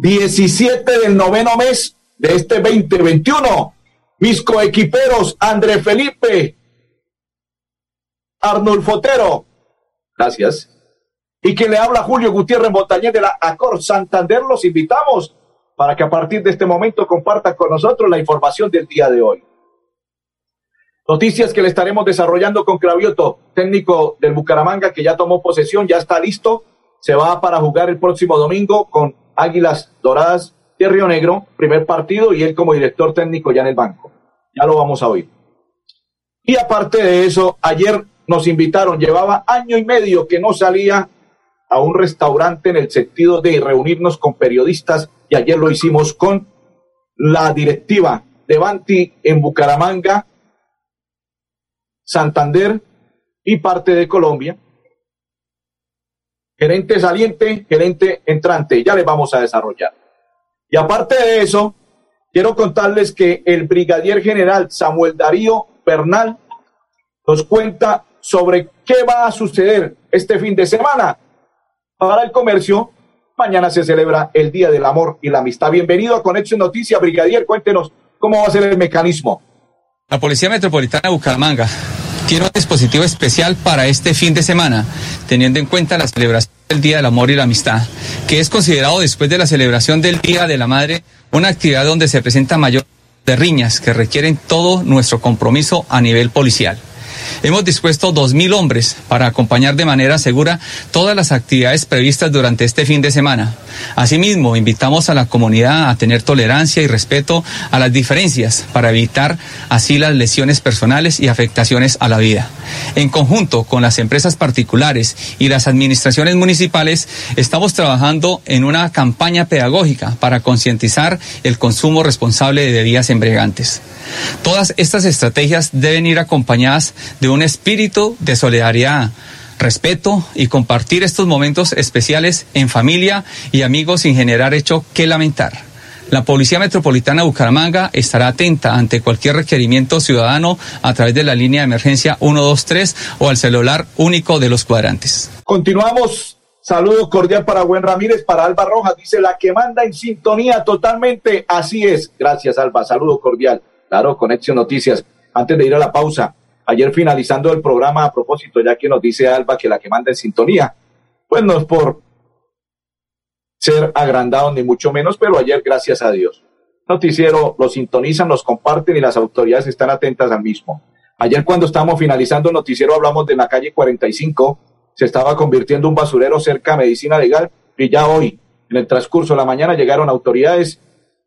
17 del noveno mes de este 2021. Mis coequiperos, André Felipe, Arnold Fotero. Gracias. Y quien le habla Julio Gutiérrez Montañez de la Acor Santander, los invitamos para que a partir de este momento compartan con nosotros la información del día de hoy. Noticias que le estaremos desarrollando con Cravioto, técnico del Bucaramanga que ya tomó posesión, ya está listo, se va para jugar el próximo domingo con Águilas Doradas de Río Negro, primer partido, y él como director técnico ya en el banco. Ya lo vamos a oír. Y aparte de eso, ayer nos invitaron, llevaba año y medio que no salía a un restaurante en el sentido de reunirnos con periodistas, y ayer lo hicimos con la directiva de Banti en Bucaramanga, Santander y parte de Colombia. Gerente saliente, gerente entrante, ya les vamos a desarrollar. Y aparte de eso, quiero contarles que el brigadier general Samuel Darío Bernal nos cuenta sobre qué va a suceder este fin de semana para el comercio. Mañana se celebra el Día del Amor y la Amistad. Bienvenido a Conexión Noticias, brigadier. Cuéntenos cómo va a ser el mecanismo. La Policía Metropolitana de Bucaramanga tiene un dispositivo especial para este fin de semana, teniendo en cuenta la celebración del Día del Amor y la Amistad, que es considerado después de la celebración del Día de la Madre una actividad donde se presenta mayor de riñas que requieren todo nuestro compromiso a nivel policial. Hemos dispuesto 2.000 hombres para acompañar de manera segura todas las actividades previstas durante este fin de semana. Asimismo, invitamos a la comunidad a tener tolerancia y respeto a las diferencias para evitar así las lesiones personales y afectaciones a la vida. En conjunto con las empresas particulares y las administraciones municipales, estamos trabajando en una campaña pedagógica para concientizar el consumo responsable de bebidas embriagantes. Todas estas estrategias deben ir acompañadas de un espíritu de solidaridad, respeto y compartir estos momentos especiales en familia y amigos sin generar hecho que lamentar. La Policía Metropolitana de Bucaramanga estará atenta ante cualquier requerimiento ciudadano a través de la línea de emergencia 123 o al celular único de los cuadrantes. Continuamos. Saludo cordial para Buen Ramírez, para Alba Rojas. Dice la que manda en sintonía totalmente. Así es. Gracias, Alba. Saludo cordial. Claro, Conexión Noticias. Antes de ir a la pausa, ayer finalizando el programa, a propósito, ya que nos dice Alba que la que manda en sintonía, pues no es por ser agrandado ni mucho menos, pero ayer, gracias a Dios. Noticiero lo sintonizan, los comparten y las autoridades están atentas al mismo. Ayer cuando estábamos finalizando el noticiero hablamos de la calle 45, se estaba convirtiendo un basurero cerca a medicina legal y ya hoy, en el transcurso de la mañana, llegaron autoridades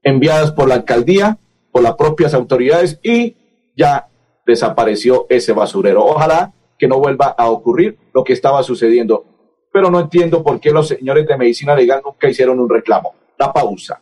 enviadas por la alcaldía por las propias autoridades y ya desapareció ese basurero. Ojalá que no vuelva a ocurrir lo que estaba sucediendo. Pero no entiendo por qué los señores de medicina legal nunca hicieron un reclamo. La pausa.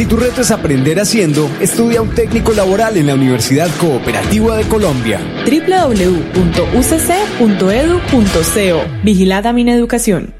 Si tu reto es aprender haciendo, estudia un técnico laboral en la Universidad Cooperativa de Colombia. www.ucc.edu.co Vigilada mi educación.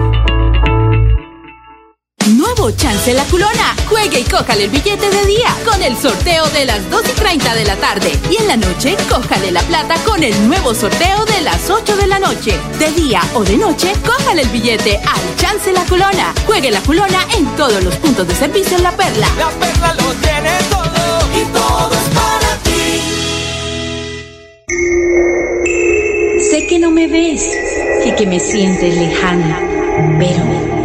Nuevo Chance La Culona. Juegue y cójale el billete de día con el sorteo de las 2 y 30 de la tarde. Y en la noche, cójale la plata con el nuevo sorteo de las 8 de la noche. De día o de noche, cójale el billete al Chance La Culona. Juegue La Culona en todos los puntos de servicio en La Perla. La Perla lo tiene todo y todo es para ti. Sé que no me ves y que me sientes lejana, pero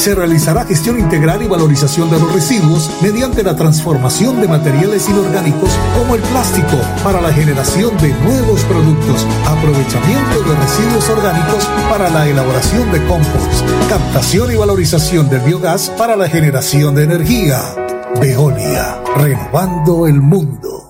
se realizará gestión integral y valorización de los residuos mediante la transformación de materiales inorgánicos como el plástico para la generación de nuevos productos, aprovechamiento de residuos orgánicos para la elaboración de compost, captación y valorización del biogás para la generación de energía. Veolia, renovando el mundo.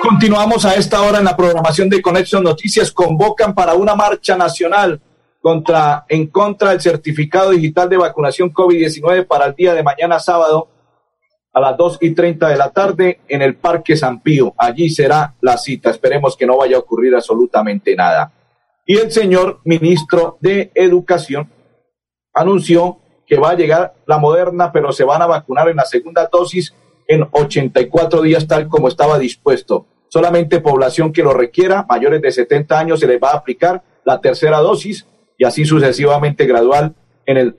Continuamos a esta hora en la programación de Conexión Noticias. Convocan para una marcha nacional contra, en contra del certificado digital de vacunación COVID-19 para el día de mañana sábado a las 2 y 30 de la tarde en el Parque San Pío. Allí será la cita. Esperemos que no vaya a ocurrir absolutamente nada. Y el señor ministro de Educación anunció que va a llegar la moderna, pero se van a vacunar en la segunda dosis en 84 días, tal como estaba dispuesto. Solamente población que lo requiera, mayores de 70 años, se les va a aplicar la tercera dosis y así sucesivamente gradual en, el,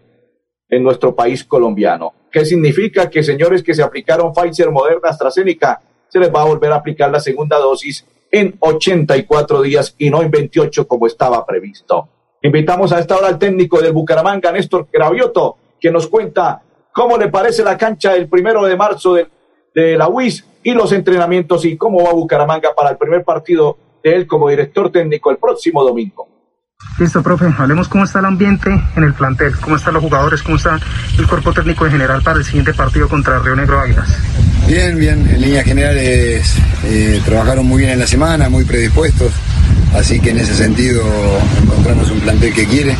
en nuestro país colombiano. ¿Qué significa? Que señores que se aplicaron Pfizer, Moderna, AstraZeneca, se les va a volver a aplicar la segunda dosis en 84 días y no en 28 como estaba previsto. Invitamos a esta hora al técnico del Bucaramanga, Néstor Gravioto, que nos cuenta cómo le parece la cancha el primero de marzo de, de la UIS y los entrenamientos y cómo va Bucaramanga para el primer partido de él como director técnico el próximo domingo. Listo, profe. Hablemos cómo está el ambiente en el plantel, cómo están los jugadores, cómo está el cuerpo técnico en general para el siguiente partido contra Río Negro Águilas. Bien, bien. En líneas generales eh, trabajaron muy bien en la semana, muy predispuestos. Así que en ese sentido encontramos un plantel que quiere.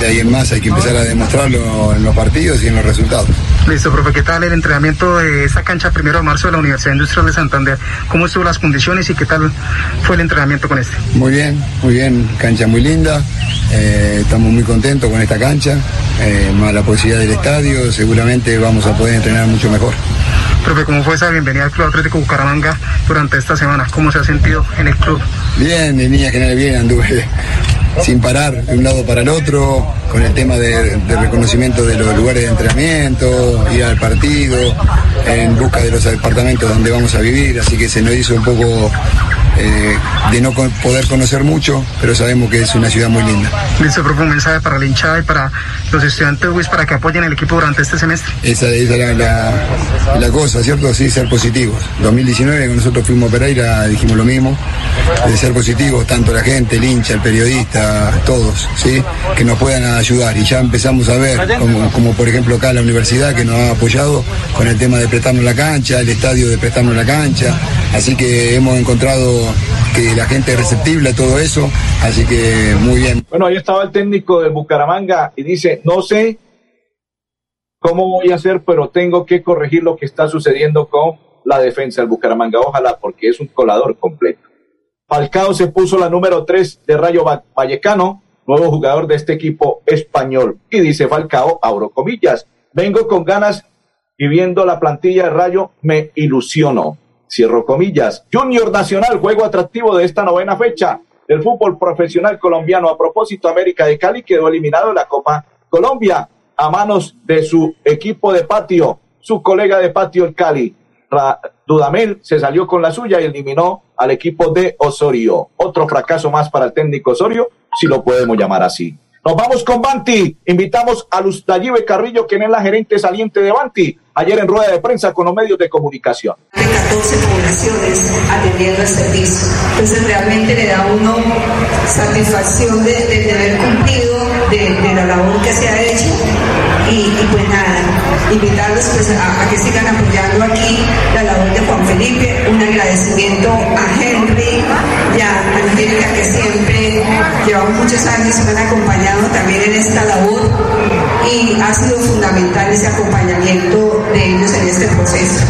De ahí en más hay que empezar a demostrarlo en los partidos y en los resultados. Listo, profe, ¿qué tal el entrenamiento de esa cancha primero de marzo de la Universidad Industrial de Santander? ¿Cómo estuvo las condiciones y qué tal fue el entrenamiento con este? Muy bien, muy bien, cancha muy linda, eh, estamos muy contentos con esta cancha, eh, más la posibilidad del estadio, seguramente vamos a poder entrenar mucho mejor. Profe, ¿cómo fue esa bienvenida al Club Atlético Bucaramanga durante esta semana? ¿Cómo se ha sentido en el club? Bien, en línea general bien, anduve sin parar de un lado para el otro, con el tema de, de, reconocimiento de los lugares de entrenamiento, ir al partido, en busca de los departamentos donde vamos a vivir, así que se nos hizo un poco eh, de no poder conocer mucho, pero sabemos que es una ciudad muy linda. Listo, profe, un mensaje para la hinchada y para los estudiantes WIS para que apoyen el equipo durante este semestre. Esa, era la, la, cosa, ¿cierto? Sí, ser positivos. 2019, cuando nosotros fuimos a Pereira, dijimos lo mismo, de ser positivos, tanto la gente, el hincha, el periodista, todos, ¿sí? Que nos puedan ayudar. Y ya empezamos a ver, como, como por ejemplo acá la universidad que nos ha apoyado con el tema de prestarnos la cancha, el estadio de prestarnos la cancha. Así que hemos encontrado que la gente es receptible a todo eso, así que muy bien. Bueno, ahí estaba el técnico de Bucaramanga y dice, no sé cómo voy a hacer, pero tengo que corregir lo que está sucediendo con la defensa del Bucaramanga, ojalá, porque es un colador completo. Falcao se puso la número 3 de Rayo Vallecano, nuevo jugador de este equipo español. Y dice Falcao, abro comillas, vengo con ganas y viendo la plantilla de Rayo me ilusiono. Cierro comillas. Junior Nacional, juego atractivo de esta novena fecha del fútbol profesional colombiano. A propósito, América de Cali quedó eliminado de la Copa Colombia a manos de su equipo de patio, su colega de patio el Cali. Dudamel se salió con la suya y eliminó al equipo de Osorio. Otro fracaso más para el técnico Osorio, si lo podemos llamar así. Nos vamos con Banti. Invitamos a Lustayibe Carrillo, quien es la gerente saliente de Banti, ayer en rueda de prensa con los medios de comunicación. De 14 poblaciones atendiendo el servicio. Entonces realmente le da a uno satisfacción de, de, de haber cumplido de, de, la labor que se ha hecho. Y, pues nada, invitarlos pues a, a, que sigan apoyando aquí la labor de Juan Felipe. Un agradecimiento a Henry y a Angélica que siempre llevamos muchos años y me han acompañado también en esta labor y ha sido fundamental ese acompañamiento de ellos en este proceso.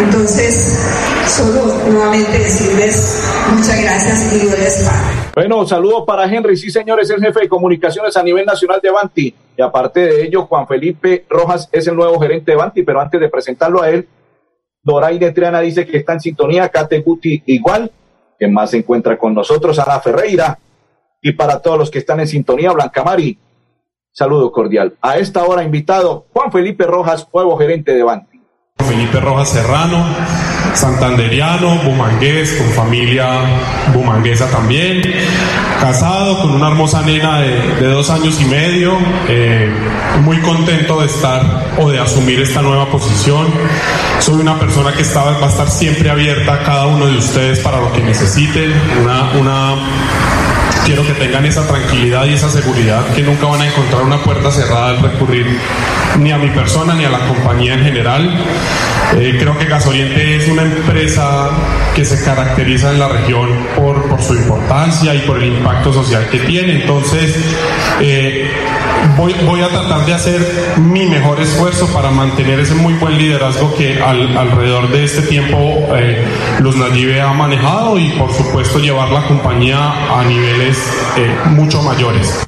Entonces, solo nuevamente decirles muchas gracias y. Bueno, saludos para Henry, sí señores, el jefe de comunicaciones a nivel nacional de Banti. Y aparte de ello, Juan Felipe Rojas es el nuevo gerente de Banti, pero antes de presentarlo a él, Doraide Triana dice que está en sintonía, Kate Guti igual, que más se encuentra con nosotros, Ana Ferreira, y para todos los que están en sintonía, Blanca Mari, saludo cordial. A esta hora invitado Juan Felipe Rojas, nuevo gerente de Banti. Felipe Rojas Serrano, santanderiano, bumangués, con familia bumanguesa también, casado con una hermosa nena de, dos años y medio, eh, muy contento de estar o de asumir esta nueva posición. Soy una persona que está, va a estar siempre abierta a cada uno de ustedes para lo que necesiten, una, una quiero que tengan esa tranquilidad y esa seguridad que nunca van a encontrar una puerta cerrada al recurrir ni a mi persona ni a la compañía en general. Eh, creo que Gasoriente es una empresa que se caracteriza en la región por, por su importancia y por el impacto social que tiene. Entonces, eh, voy, voy, a tratar de hacer mi mejor esfuerzo para mantener ese muy buen liderazgo que al, alrededor de este tiempo eh, Los Nayibe ha manejado y por supuesto llevar la compañía a niveles eh, mucho mayores.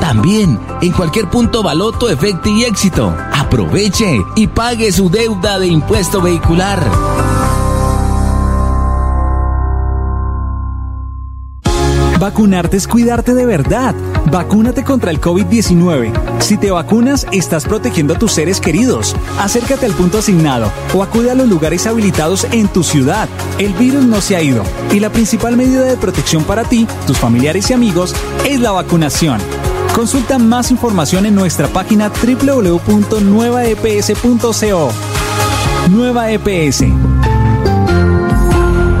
También en cualquier punto Baloto, Efecto y Éxito. Aproveche y pague su deuda de impuesto vehicular. Vacunarte es cuidarte de verdad. Vacúnate contra el COVID-19. Si te vacunas, estás protegiendo a tus seres queridos. Acércate al punto asignado o acude a los lugares habilitados en tu ciudad. El virus no se ha ido y la principal medida de protección para ti, tus familiares y amigos es la vacunación. Consulta más información en nuestra página www.nuevaeps.co. Nueva EPS.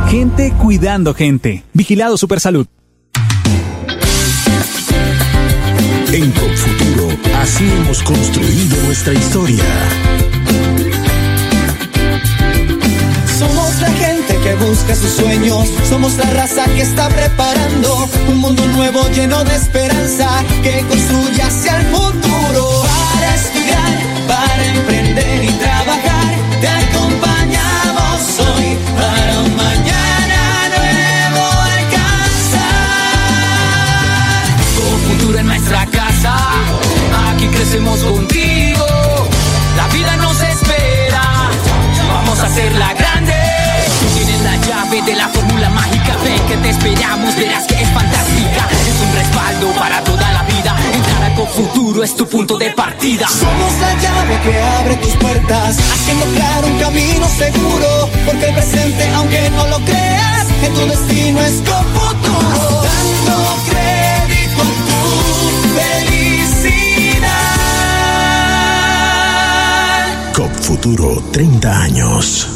Gente cuidando gente. Vigilado Supersalud. En Confuturo, así hemos construido nuestra historia. Que busca sus sueños, somos la raza que está preparando un mundo nuevo lleno de esperanza que construye hacia el futuro. Para estudiar, para emprender punto de partida. Somos la llave que abre tus puertas, haciendo claro un camino seguro. Porque el presente, aunque no lo creas, en tu destino es con futuro. Dando crédito a tu felicidad. COP Futuro 30 años.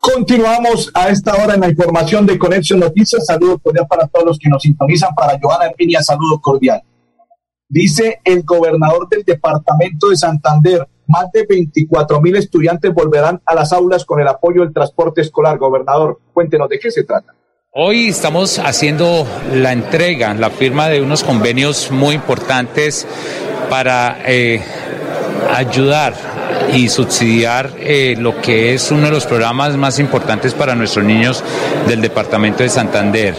Continuamos a esta hora en la información de Conexión Noticias. Saludos cordial para todos los que nos sintonizan. Para Joana Herminia, saludo cordial. Dice el gobernador del departamento de Santander, más de 24 mil estudiantes volverán a las aulas con el apoyo del transporte escolar. Gobernador, cuéntenos de qué se trata. Hoy estamos haciendo la entrega, la firma de unos convenios muy importantes para eh, ayudar y subsidiar eh, lo que es uno de los programas más importantes para nuestros niños del departamento de Santander.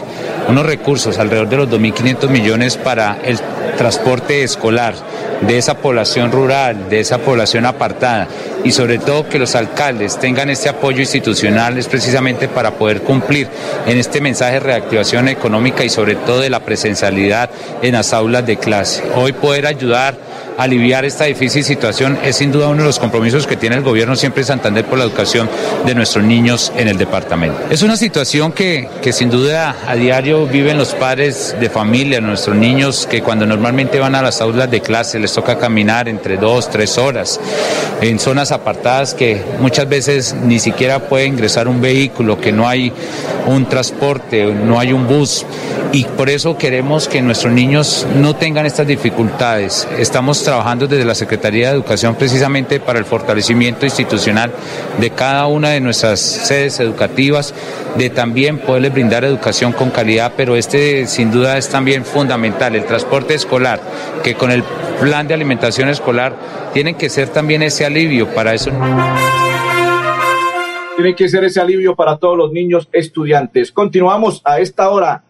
Unos recursos, alrededor de los 2.500 millones para el transporte escolar de esa población rural, de esa población apartada y sobre todo que los alcaldes tengan este apoyo institucional es precisamente para poder cumplir en este mensaje de reactivación económica y sobre todo de la presencialidad en las aulas de clase. Hoy poder ayudar aliviar esta difícil situación es sin duda uno de los compromisos que tiene el gobierno siempre Santander por la educación de nuestros niños en el departamento. Es una situación que, que sin duda a diario viven los padres de familia, nuestros niños que cuando normalmente van a las aulas de clase les toca caminar entre dos, tres horas en zonas apartadas que muchas veces ni siquiera puede ingresar un vehículo, que no hay un transporte, no hay un bus y por eso queremos que nuestros niños no tengan estas dificultades. Estamos trabajando desde la Secretaría de Educación precisamente para el fortalecimiento institucional de cada una de nuestras sedes educativas, de también poderles brindar educación con calidad, pero este sin duda es también fundamental, el transporte escolar, que con el plan de alimentación escolar tienen que ser también ese alivio para eso. Tiene que ser ese alivio para todos los niños estudiantes. Continuamos a esta hora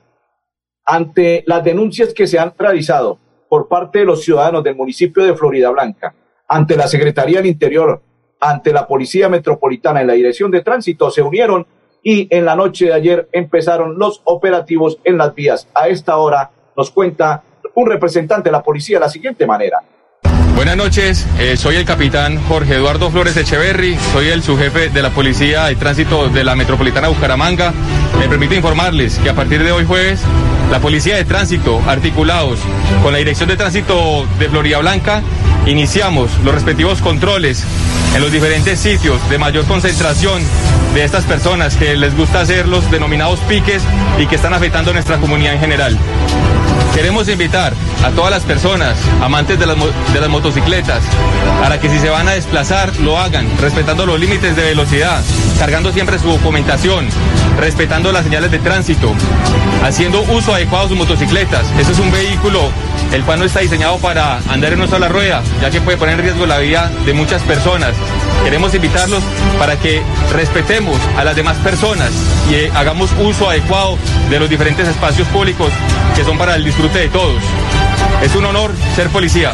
ante las denuncias que se han realizado por parte de los ciudadanos del municipio de Florida Blanca, ante la Secretaría del Interior, ante la Policía Metropolitana y la Dirección de Tránsito, se unieron y en la noche de ayer empezaron los operativos en las vías. A esta hora nos cuenta un representante de la policía de la siguiente manera. Buenas noches, eh, soy el capitán Jorge Eduardo Flores Echeverry, soy el subjefe de la Policía de Tránsito de la Metropolitana Bucaramanga. Me permite informarles que a partir de hoy jueves, la Policía de Tránsito, articulados con la Dirección de Tránsito de Florida Blanca, iniciamos los respectivos controles en los diferentes sitios de mayor concentración de estas personas que les gusta hacer los denominados piques y que están afectando a nuestra comunidad en general. Queremos invitar a todas las personas amantes de las, motocicletas para que si se van a desplazar lo hagan respetando los límites de velocidad, cargando siempre su documentación, respetando las señales de tránsito, haciendo uso adecuado de sus motocicletas. Ese es un vehículo el cual no está diseñado para andar en una sola rueda, ya que puede poner en riesgo la vida de muchas personas. Queremos invitarlos para que respetemos a las demás personas y eh, hagamos uso adecuado de los diferentes espacios públicos que son para el disfrute de todos. Es un honor ser policía.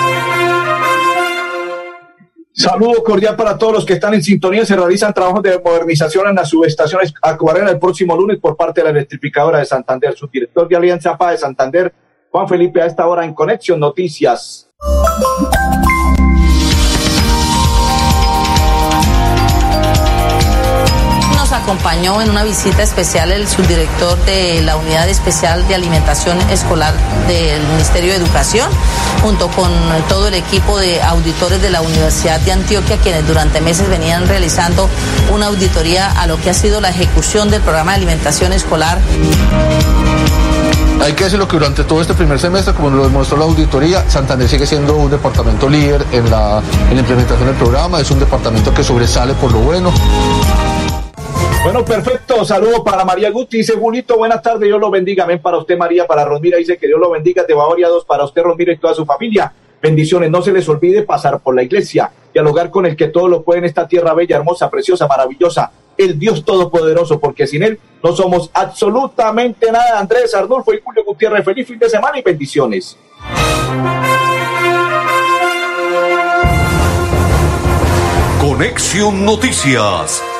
Saludo cordial para todos los que están en sintonía. Se realizan trabajos de modernización en las subestaciones Acuarela el próximo lunes por parte de la electrificadora de Santander. Su director de Alianza PA de Santander, Juan Felipe, a esta hora en Conexión Noticias. Acompañó en una visita especial el subdirector de la Unidad Especial de Alimentación Escolar del Ministerio de Educación, junto con todo el equipo de auditores de la Universidad de Antioquia, quienes durante meses venían realizando una auditoría a lo que ha sido la ejecución del programa de alimentación escolar. Hay que decirlo que durante todo este primer semestre, como lo demostró la auditoría, Santander sigue siendo un departamento líder en la, en la implementación del programa, es un departamento que sobresale por lo bueno. Bueno, perfecto. Saludo para María Guti. Dice Julito, buenas tardes. Dios lo bendiga. Ven para usted, María. Para Rosmira dice que Dios lo bendiga. Te va a dos para usted, Rosmira, y toda su familia. Bendiciones. No se les olvide pasar por la iglesia, dialogar con el que todo lo puede en esta tierra bella, hermosa, preciosa, maravillosa. El Dios Todopoderoso, porque sin Él no somos absolutamente nada. Andrés Arnulfo y Julio Gutiérrez, feliz fin de semana y bendiciones. Conexión Noticias